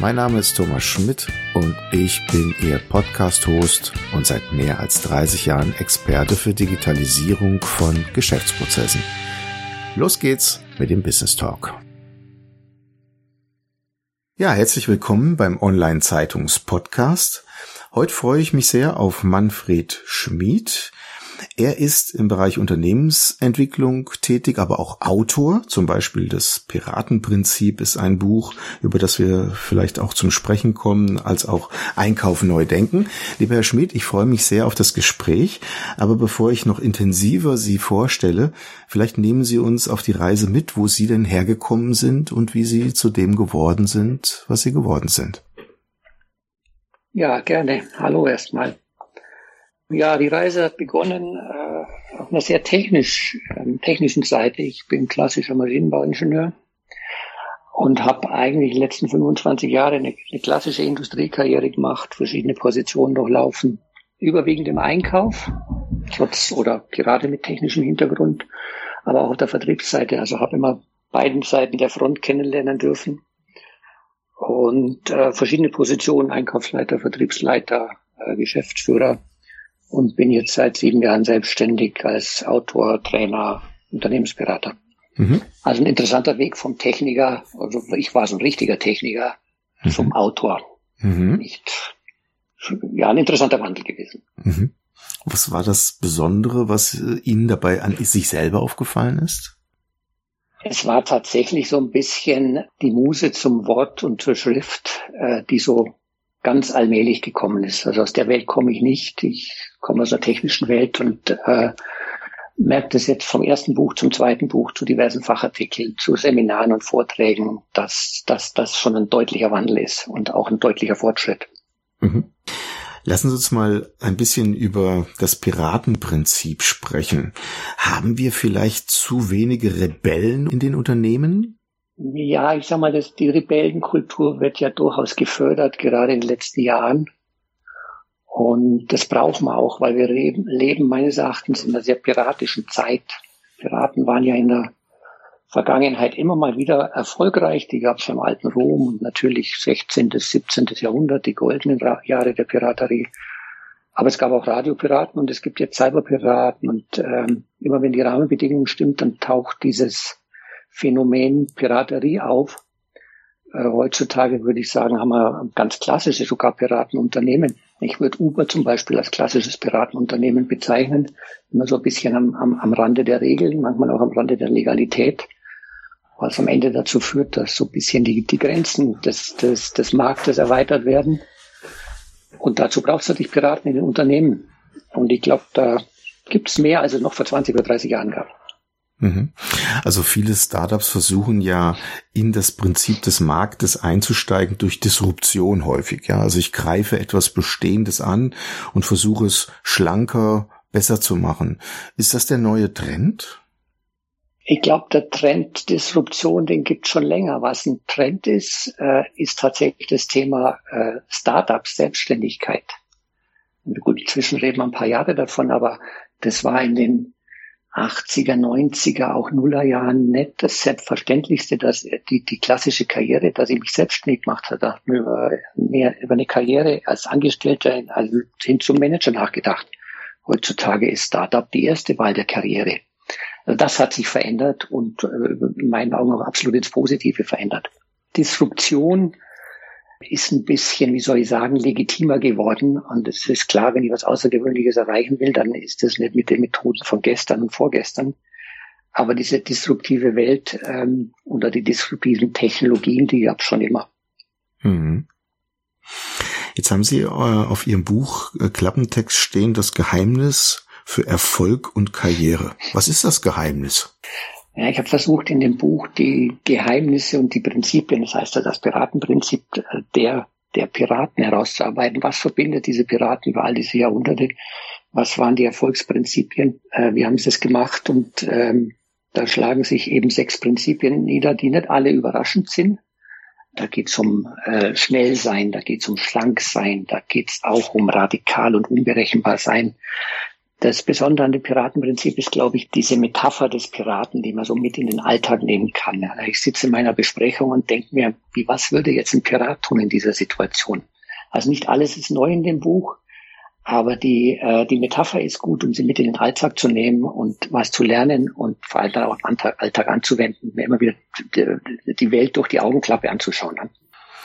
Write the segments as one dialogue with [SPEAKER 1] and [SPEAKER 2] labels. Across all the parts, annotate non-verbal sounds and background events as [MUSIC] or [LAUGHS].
[SPEAKER 1] Mein Name ist Thomas Schmidt und ich bin Ihr Podcast-Host und seit mehr als 30 Jahren Experte für Digitalisierung von Geschäftsprozessen. Los geht's mit dem Business Talk. Ja, herzlich willkommen beim Online-Zeitungs-Podcast. Heute freue ich mich sehr auf Manfred Schmid. Er ist im Bereich Unternehmensentwicklung tätig, aber auch Autor. Zum Beispiel das Piratenprinzip ist ein Buch, über das wir vielleicht auch zum Sprechen kommen, als auch Einkauf neu denken. Lieber Herr Schmidt, ich freue mich sehr auf das Gespräch. Aber bevor ich noch intensiver Sie vorstelle, vielleicht nehmen Sie uns auf die Reise mit, wo Sie denn hergekommen sind und wie Sie zu dem geworden sind, was Sie geworden sind.
[SPEAKER 2] Ja, gerne. Hallo erstmal. Ja, die Reise hat begonnen äh, auf einer sehr technisch, ähm, technischen Seite. Ich bin klassischer Maschinenbauingenieur und habe eigentlich die letzten 25 Jahre eine, eine klassische Industriekarriere gemacht, verschiedene Positionen durchlaufen, überwiegend im Einkauf, trotz oder gerade mit technischem Hintergrund, aber auch auf der Vertriebsseite. Also habe immer beiden Seiten der Front kennenlernen dürfen und äh, verschiedene Positionen, Einkaufsleiter, Vertriebsleiter, äh, Geschäftsführer und bin jetzt seit sieben Jahren selbstständig als Autor, Trainer, Unternehmensberater. Mhm. Also ein interessanter Weg vom Techniker, also ich war so ein richtiger Techniker, mhm. zum Autor. Mhm. Nicht, ja, ein interessanter Wandel gewesen.
[SPEAKER 1] Mhm. Was war das Besondere, was äh, Ihnen dabei an sich selber aufgefallen ist?
[SPEAKER 2] Es war tatsächlich so ein bisschen die Muse zum Wort und zur Schrift, äh, die so ganz allmählich gekommen ist. Also aus der Welt komme ich nicht. Ich komme aus der technischen Welt und äh, merke das jetzt vom ersten Buch zum zweiten Buch zu diversen Fachartikeln, zu Seminaren und Vorträgen, dass, dass das schon ein deutlicher Wandel ist und auch ein deutlicher Fortschritt.
[SPEAKER 1] Mhm. Lassen Sie uns mal ein bisschen über das Piratenprinzip sprechen. Haben wir vielleicht zu wenige Rebellen in den Unternehmen?
[SPEAKER 2] Ja, ich sag mal, das, die Rebellenkultur wird ja durchaus gefördert, gerade in den letzten Jahren. Und das brauchen wir auch, weil wir leben, leben meines Erachtens in einer sehr piratischen Zeit. Piraten waren ja in der Vergangenheit immer mal wieder erfolgreich. Die gab es im alten Rom und natürlich 16. bis 17. Jahrhundert, die goldenen Jahre der Piraterie. Aber es gab auch Radiopiraten und es gibt jetzt Cyberpiraten und ähm, immer wenn die Rahmenbedingungen stimmt, dann taucht dieses Phänomen Piraterie auf. Äh, heutzutage würde ich sagen, haben wir ganz klassische sogar Piratenunternehmen. Ich würde Uber zum Beispiel als klassisches Piratenunternehmen bezeichnen. Immer so ein bisschen am, am, am Rande der Regeln, manchmal auch am Rande der Legalität. Was am Ende dazu führt, dass so ein bisschen die, die Grenzen des, des, des Marktes erweitert werden. Und dazu braucht es natürlich Piraten in den Unternehmen. Und ich glaube, da gibt es mehr, als es noch vor 20 oder 30 Jahren gab.
[SPEAKER 1] Mhm. Also viele Startups versuchen ja in das Prinzip des Marktes einzusteigen durch Disruption häufig. Ja, also ich greife etwas Bestehendes an und versuche es schlanker, besser zu machen. Ist das der neue Trend?
[SPEAKER 2] Ich glaube, der Trend Disruption, den gibt schon länger. Was ein Trend ist, äh, ist tatsächlich das Thema äh, Startups, Selbstständigkeit. Und gut, inzwischen reden wir ein paar Jahre davon, aber das war in den 80er, 90er, auch Nullerjahren nicht das Selbstverständlichste, dass die, die klassische Karriere, dass ich mich selbstständig gemacht habe, da über, mehr über eine Karriere als Angestellter also hin zum Manager nachgedacht. Heutzutage ist Startup die erste Wahl der Karriere. Also das hat sich verändert und äh, in meinen Augen auch absolut ins Positive verändert. Disruption ist ein bisschen, wie soll ich sagen, legitimer geworden. Und es ist klar, wenn ich was Außergewöhnliches erreichen will, dann ist das nicht mit den Methoden von gestern und vorgestern. Aber diese disruptive Welt ähm, oder die disruptiven Technologien, die gab es schon immer. Mhm.
[SPEAKER 1] Jetzt haben Sie äh, auf Ihrem Buch äh, Klappentext stehen, das Geheimnis für Erfolg und Karriere. Was ist das Geheimnis?
[SPEAKER 2] Ja, ich habe versucht in dem Buch die Geheimnisse und die Prinzipien, das heißt das Piratenprinzip der, der Piraten herauszuarbeiten. Was verbindet diese Piraten über all diese Jahrhunderte Was waren die Erfolgsprinzipien? Äh, wie haben sie es gemacht? Und ähm, da schlagen sich eben sechs Prinzipien nieder, die nicht alle überraschend sind. Da geht es um äh, schnell sein, da geht es um schlank sein, da geht es auch um radikal und unberechenbar sein. Das Besondere an dem Piratenprinzip ist, glaube ich, diese Metapher des Piraten, die man so mit in den Alltag nehmen kann. Ich sitze in meiner Besprechung und denke mir, wie was würde jetzt ein Pirat tun in dieser Situation? Also nicht alles ist neu in dem Buch, aber die, äh, die Metapher ist gut, um sie mit in den Alltag zu nehmen und was zu lernen und vor allem dann auch im Alltag anzuwenden, mir immer wieder die Welt durch die Augenklappe anzuschauen. Ne?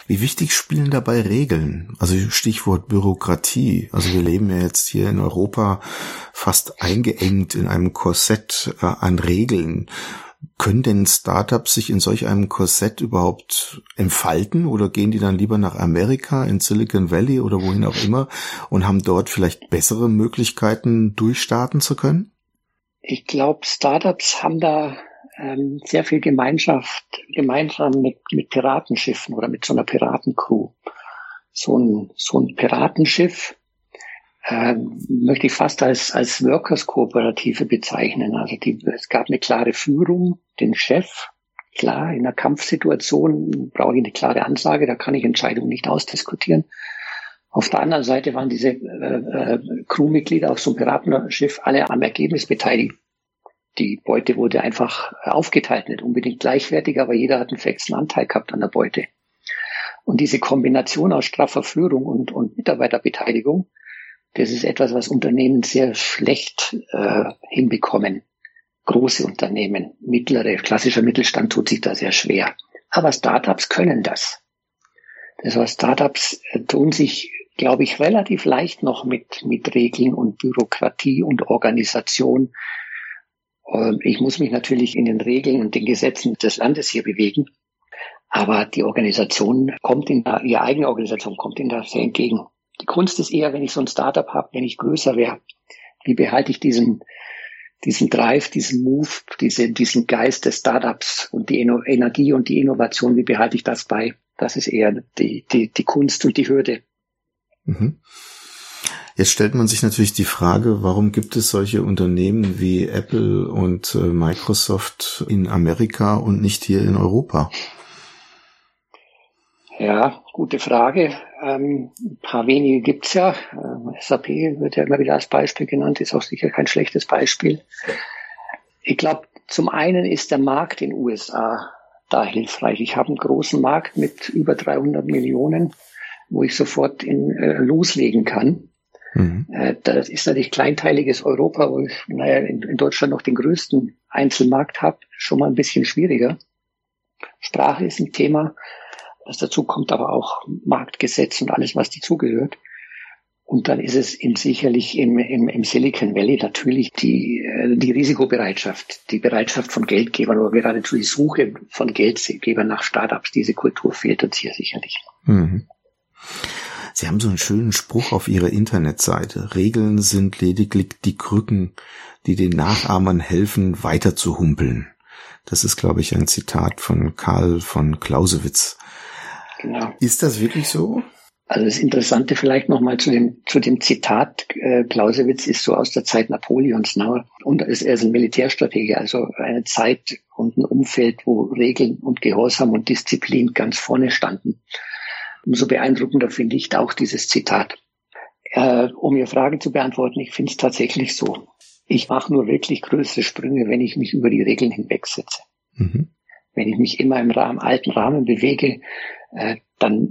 [SPEAKER 1] Wie wichtig spielen dabei Regeln? Also Stichwort Bürokratie. Also wir leben ja jetzt hier in Europa fast eingeengt in einem Korsett äh, an Regeln. Können denn Startups sich in solch einem Korsett überhaupt entfalten oder gehen die dann lieber nach Amerika, in Silicon Valley oder wohin auch immer und haben dort vielleicht bessere Möglichkeiten durchstarten zu können?
[SPEAKER 2] Ich glaube, Startups haben da ähm, sehr viel Gemeinschaft, gemeinsam mit, mit Piratenschiffen oder mit so einer Piratencrew. So ein, so ein Piratenschiff äh, möchte ich fast als, als Workers-Kooperative bezeichnen. Also die, es gab eine klare Führung, den Chef. Klar, in einer Kampfsituation brauche ich eine klare Ansage, da kann ich Entscheidungen nicht ausdiskutieren. Auf der anderen Seite waren diese äh, äh, Crewmitglieder auf so einem Piratenschiff alle am Ergebnis beteiligt die Beute wurde einfach aufgeteilt, nicht unbedingt gleichwertig, aber jeder hat einen fixen Anteil gehabt an der Beute. Und diese Kombination aus straffer Führung und, und Mitarbeiterbeteiligung, das ist etwas, was Unternehmen sehr schlecht äh, hinbekommen. Große Unternehmen, mittlere, klassischer Mittelstand tut sich da sehr schwer. Aber Startups können das. Das heißt, Startups äh, tun sich, glaube ich, relativ leicht noch mit, mit Regeln und Bürokratie und Organisation ich muss mich natürlich in den Regeln und den Gesetzen des Landes hier bewegen. Aber die Organisation kommt in ihre eigene Organisation kommt in da sehr entgegen. Die Kunst ist eher, wenn ich so ein Startup habe, wenn ich größer wäre, wie behalte ich diesen, diesen Drive, diesen Move, diese, diesen Geist des Startups und die Energie und die Innovation, wie behalte ich das bei? Das ist eher die, die, die Kunst und die Hürde. Mhm.
[SPEAKER 1] Jetzt stellt man sich natürlich die Frage, warum gibt es solche Unternehmen wie Apple und äh, Microsoft in Amerika und nicht hier in Europa?
[SPEAKER 2] Ja, gute Frage. Ähm, ein paar wenige gibt's ja. Ähm, SAP wird ja immer wieder als Beispiel genannt, ist auch sicher kein schlechtes Beispiel. Ich glaube, zum einen ist der Markt in den USA da hilfreich. Ich habe einen großen Markt mit über 300 Millionen, wo ich sofort in, äh, loslegen kann. Mhm. Äh, das ist natürlich kleinteiliges Europa, wo ich naja, in, in Deutschland noch den größten Einzelmarkt habe, schon mal ein bisschen schwieriger. Sprache ist ein Thema. Was dazu kommt aber auch Marktgesetz und alles, was dazugehört. Und dann ist es in, sicherlich im, im, im Silicon Valley natürlich die, äh, die Risikobereitschaft, die Bereitschaft von Geldgebern oder geradezu die Suche von Geldgebern nach Startups. Diese Kultur fehlt uns hier sicherlich. Mhm.
[SPEAKER 1] Sie haben so einen schönen Spruch auf Ihrer Internetseite. Regeln sind lediglich die Krücken, die den Nachahmern helfen, weiter zu humpeln. Das ist, glaube ich, ein Zitat von Karl von Clausewitz. Genau. Ist das wirklich so?
[SPEAKER 2] Also das Interessante vielleicht nochmal zu dem, zu dem Zitat, äh, Clausewitz ist so aus der Zeit Napoleons, ne? und er ist, er ist ein Militärstratege, also eine Zeit und ein Umfeld, wo Regeln und Gehorsam und Disziplin ganz vorne standen. Umso beeindruckender finde ich auch dieses Zitat. Äh, um Ihre Frage zu beantworten, ich finde es tatsächlich so. Ich mache nur wirklich größere Sprünge, wenn ich mich über die Regeln hinwegsetze. Mhm. Wenn ich mich immer im Rahmen, alten Rahmen bewege, äh, dann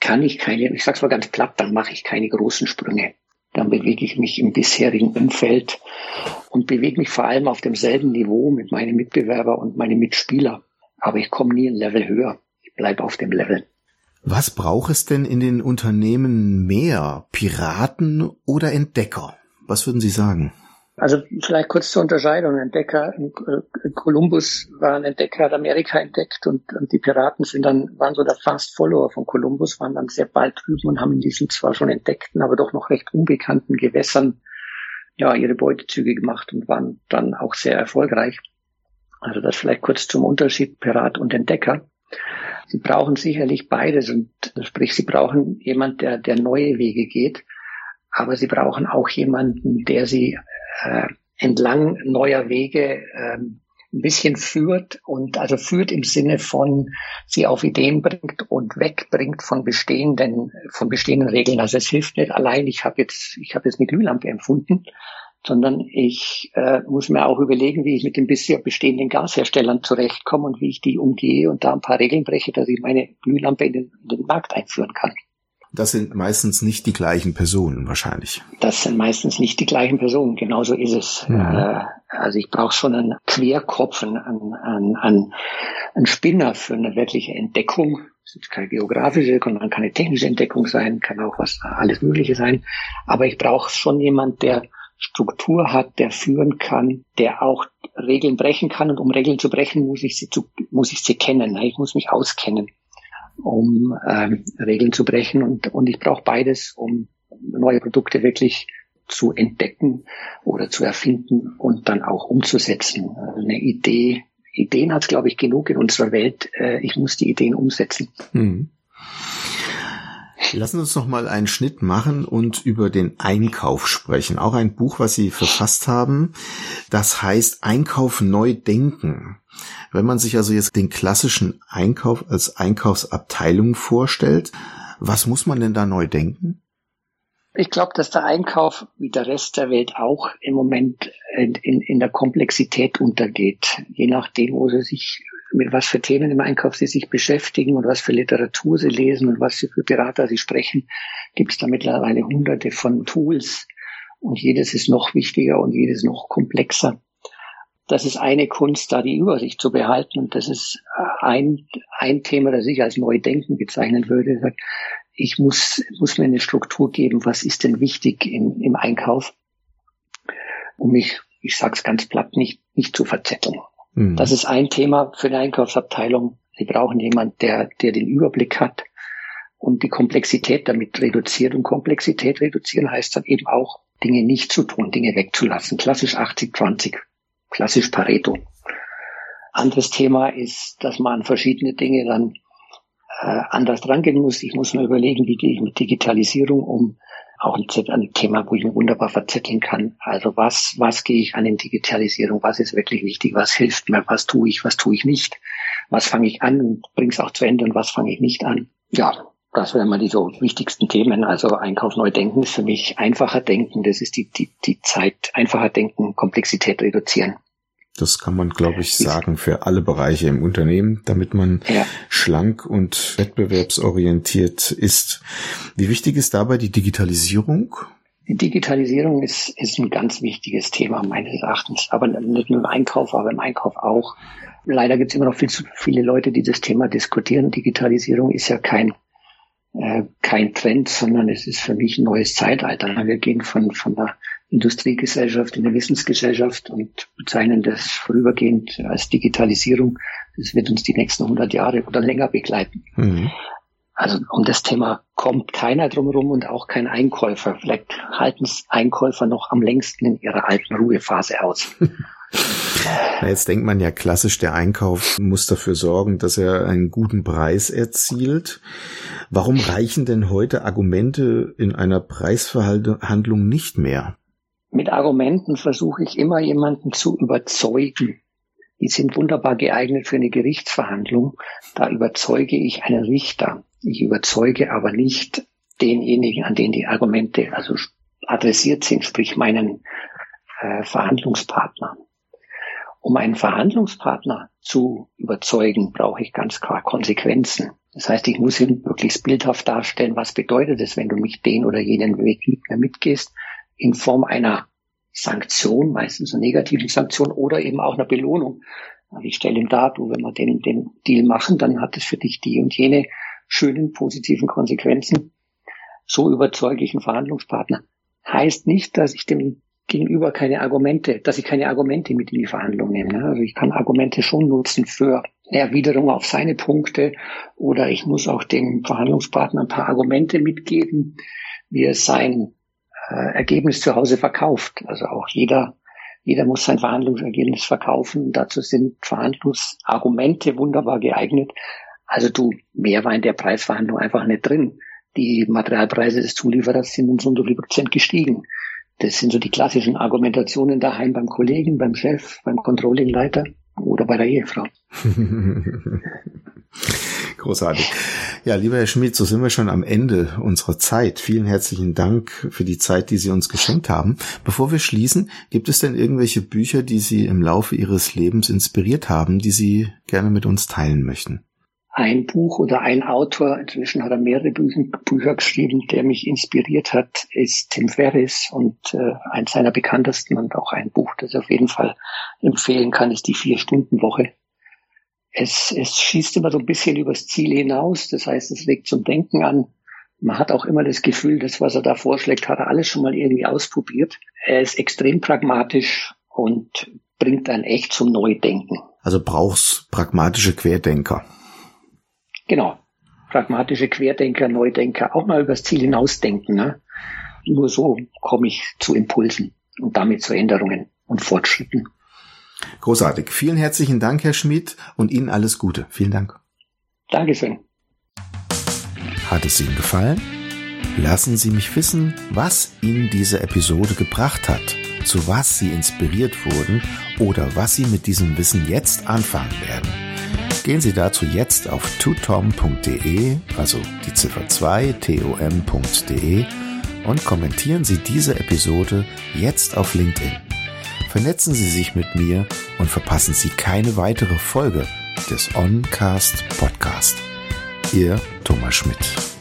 [SPEAKER 2] kann ich keine, ich sag's mal ganz platt, dann mache ich keine großen Sprünge. Dann bewege ich mich im bisherigen Umfeld und bewege mich vor allem auf demselben Niveau mit meinen Mitbewerber und meinen Mitspieler. Aber ich komme nie ein Level höher. Ich bleibe auf dem Level.
[SPEAKER 1] Was braucht es denn in den Unternehmen mehr? Piraten oder Entdecker? Was würden Sie sagen?
[SPEAKER 2] Also vielleicht kurz zur Unterscheidung. Entdecker, Kolumbus war ein Entdecker, hat Amerika entdeckt und, und, die Piraten sind dann, waren so der Fast Follower von Kolumbus, waren dann sehr bald drüben und haben in diesen zwar schon entdeckten, aber doch noch recht unbekannten Gewässern ja ihre Beutezüge gemacht und waren dann auch sehr erfolgreich. Also das vielleicht kurz zum Unterschied Pirat und Entdecker. Sie brauchen sicherlich beides und sprich, sie brauchen jemand, der, der neue Wege geht. aber sie brauchen auch jemanden, der sie äh, entlang neuer Wege ähm, ein bisschen führt und also führt im Sinne von sie auf Ideen bringt und wegbringt von bestehenden von bestehenden Regeln. Also es hilft nicht allein. Ich habe jetzt ich habe jetzt eine Glühlampe empfunden, sondern ich äh, muss mir auch überlegen, wie ich mit den bisher bestehenden Gasherstellern zurechtkomme und wie ich die umgehe und da ein paar Regeln breche, dass ich meine Glühlampe in den, in den Markt einführen kann.
[SPEAKER 1] Das sind meistens nicht die gleichen Personen wahrscheinlich.
[SPEAKER 2] Das sind meistens nicht die gleichen Personen, genauso ist es. Mhm. Äh, also ich brauche schon einen Querkopf, einen, einen, einen, einen Spinner für eine wirkliche Entdeckung. Das ist keine geografische, kann keine technische Entdeckung sein, kann auch was alles Mögliche sein. Aber ich brauche schon jemand, der Struktur hat, der führen kann, der auch Regeln brechen kann. Und um Regeln zu brechen, muss ich sie, zu, muss ich sie kennen. Ich muss mich auskennen um ähm, Regeln zu brechen. Und, und ich brauche beides, um neue Produkte wirklich zu entdecken oder zu erfinden und dann auch umzusetzen. Eine Idee, Ideen hat es, glaube ich, genug in unserer Welt. Äh, ich muss die Ideen umsetzen. Mhm.
[SPEAKER 1] Lassen Sie uns noch mal einen Schnitt machen und über den Einkauf sprechen. Auch ein Buch, was Sie verfasst haben. Das heißt Einkauf neu denken. Wenn man sich also jetzt den klassischen Einkauf als Einkaufsabteilung vorstellt, was muss man denn da neu denken?
[SPEAKER 2] Ich glaube, dass der Einkauf wie der Rest der Welt auch im Moment in, in, in der Komplexität untergeht. Je nachdem, wo sie sich mit was für Themen im Einkauf sie sich beschäftigen und was für Literatur sie lesen und was für Berater sie sprechen, gibt es da mittlerweile hunderte von Tools und jedes ist noch wichtiger und jedes noch komplexer. Das ist eine Kunst, da die Übersicht zu behalten und das ist ein, ein Thema, das ich als Neudenken bezeichnen würde. Ich muss, muss mir eine Struktur geben, was ist denn wichtig in, im Einkauf, um mich, ich sage es ganz platt, nicht, nicht zu verzetteln. Mhm. Das ist ein Thema für die Einkaufsabteilung. Sie brauchen jemand, der, der den Überblick hat und die Komplexität damit reduziert. Und Komplexität reduzieren heißt dann eben auch, Dinge nicht zu tun, Dinge wegzulassen. Klassisch 80-20, klassisch Pareto. Anderes Thema ist, dass man an verschiedene Dinge dann äh, anders rangehen muss. Ich muss mir überlegen, wie gehe ich mit Digitalisierung um auch ein, Thema, wo ich mich wunderbar verzetteln kann. Also was, was gehe ich an in Digitalisierung? Was ist wirklich wichtig? Was hilft mir? Was tue ich? Was tue ich nicht? Was fange ich an und bringe es auch zu Ende und was fange ich nicht an? Ja, das wären mal die so wichtigsten Themen. Also Einkauf neu denken ist für mich einfacher denken. Das ist die, die, die Zeit. Einfacher denken, Komplexität reduzieren.
[SPEAKER 1] Das kann man, glaube ich, sagen für alle Bereiche im Unternehmen, damit man ja. schlank und wettbewerbsorientiert ist. Wie wichtig ist dabei die Digitalisierung?
[SPEAKER 2] Die Digitalisierung ist, ist ein ganz wichtiges Thema meines Erachtens, aber nicht nur im Einkauf, aber im Einkauf auch. Leider gibt es immer noch viel zu viele Leute, die das Thema diskutieren. Digitalisierung ist ja kein äh, kein Trend, sondern es ist für mich ein neues Zeitalter. Wir gehen von von der Industriegesellschaft, in der Wissensgesellschaft und bezeichnen das vorübergehend als Digitalisierung. Das wird uns die nächsten 100 Jahre oder länger begleiten. Mhm. Also um das Thema kommt keiner drumherum und auch kein Einkäufer. Vielleicht halten es Einkäufer noch am längsten in ihrer alten Ruhephase aus. [LAUGHS]
[SPEAKER 1] Jetzt denkt man ja klassisch, der Einkauf muss dafür sorgen, dass er einen guten Preis erzielt. Warum reichen denn heute Argumente in einer Preisverhandlung nicht mehr?
[SPEAKER 2] Mit Argumenten versuche ich immer jemanden zu überzeugen. Die sind wunderbar geeignet für eine Gerichtsverhandlung. Da überzeuge ich einen Richter. Ich überzeuge aber nicht denjenigen, an den die Argumente also adressiert sind, sprich meinen äh, Verhandlungspartner. Um einen Verhandlungspartner zu überzeugen, brauche ich ganz klar Konsequenzen. Das heißt, ich muss ihm wirklich bildhaft darstellen, was bedeutet es, wenn du mich den oder jenen Weg mit mir mitgehst in Form einer Sanktion, meistens einer negativen Sanktion oder eben auch einer Belohnung. Ich stelle ihm dar, du, wenn wir den, den Deal machen, dann hat es für dich die und jene schönen positiven Konsequenzen. So überzeuge ich einen Verhandlungspartner. Heißt nicht, dass ich dem Gegenüber keine Argumente, dass ich keine Argumente mit in die Verhandlung nehme. Also ich kann Argumente schon nutzen für Erwiderung auf seine Punkte oder ich muss auch dem Verhandlungspartner ein paar Argumente mitgeben, wie er sein Ergebnis zu Hause verkauft. Also auch jeder, jeder muss sein Verhandlungsergebnis verkaufen. Dazu sind Verhandlungsargumente wunderbar geeignet. Also du, mehr war in der Preisverhandlung einfach nicht drin. die Materialpreise des Zulieferers sind um so und so viel Prozent gestiegen. Das sind so die klassischen Argumentationen daheim beim Kollegen, beim Chef, beim Controllingleiter oder bei der Ehefrau. [LAUGHS]
[SPEAKER 1] Großartig. Ja, lieber Herr Schmidt, so sind wir schon am Ende unserer Zeit. Vielen herzlichen Dank für die Zeit, die Sie uns geschenkt haben. Bevor wir schließen, gibt es denn irgendwelche Bücher, die Sie im Laufe Ihres Lebens inspiriert haben, die Sie gerne mit uns teilen möchten?
[SPEAKER 2] Ein Buch oder ein Autor, inzwischen hat er mehrere Bücher, Bücher geschrieben, der mich inspiriert hat, ist Tim Ferriss und äh, eins seiner bekanntesten und auch ein Buch, das ich auf jeden Fall empfehlen kann, ist die Vier-Stunden-Woche. Es, es schießt immer so ein bisschen übers Ziel hinaus, das heißt, es regt zum Denken an. Man hat auch immer das Gefühl, das, was er da vorschlägt, hat er alles schon mal irgendwie ausprobiert. Er ist extrem pragmatisch und bringt einen echt zum Neudenken.
[SPEAKER 1] Also brauchst pragmatische Querdenker.
[SPEAKER 2] Genau. Pragmatische Querdenker, Neudenker, auch mal übers Ziel hinausdenken. Ne? Nur so komme ich zu Impulsen und damit zu Änderungen und Fortschritten.
[SPEAKER 1] Großartig. Vielen herzlichen Dank, Herr Schmidt, und Ihnen alles Gute. Vielen Dank.
[SPEAKER 2] Dankeschön.
[SPEAKER 1] Hat es Ihnen gefallen? Lassen Sie mich wissen, was Ihnen diese Episode gebracht hat, zu was Sie inspiriert wurden oder was Sie mit diesem Wissen jetzt anfangen werden. Gehen Sie dazu jetzt auf tutom.de, also die Ziffer 2 tom.de und kommentieren Sie diese Episode jetzt auf LinkedIn. Vernetzen Sie sich mit mir und verpassen Sie keine weitere Folge des Oncast Podcast. Ihr Thomas Schmidt.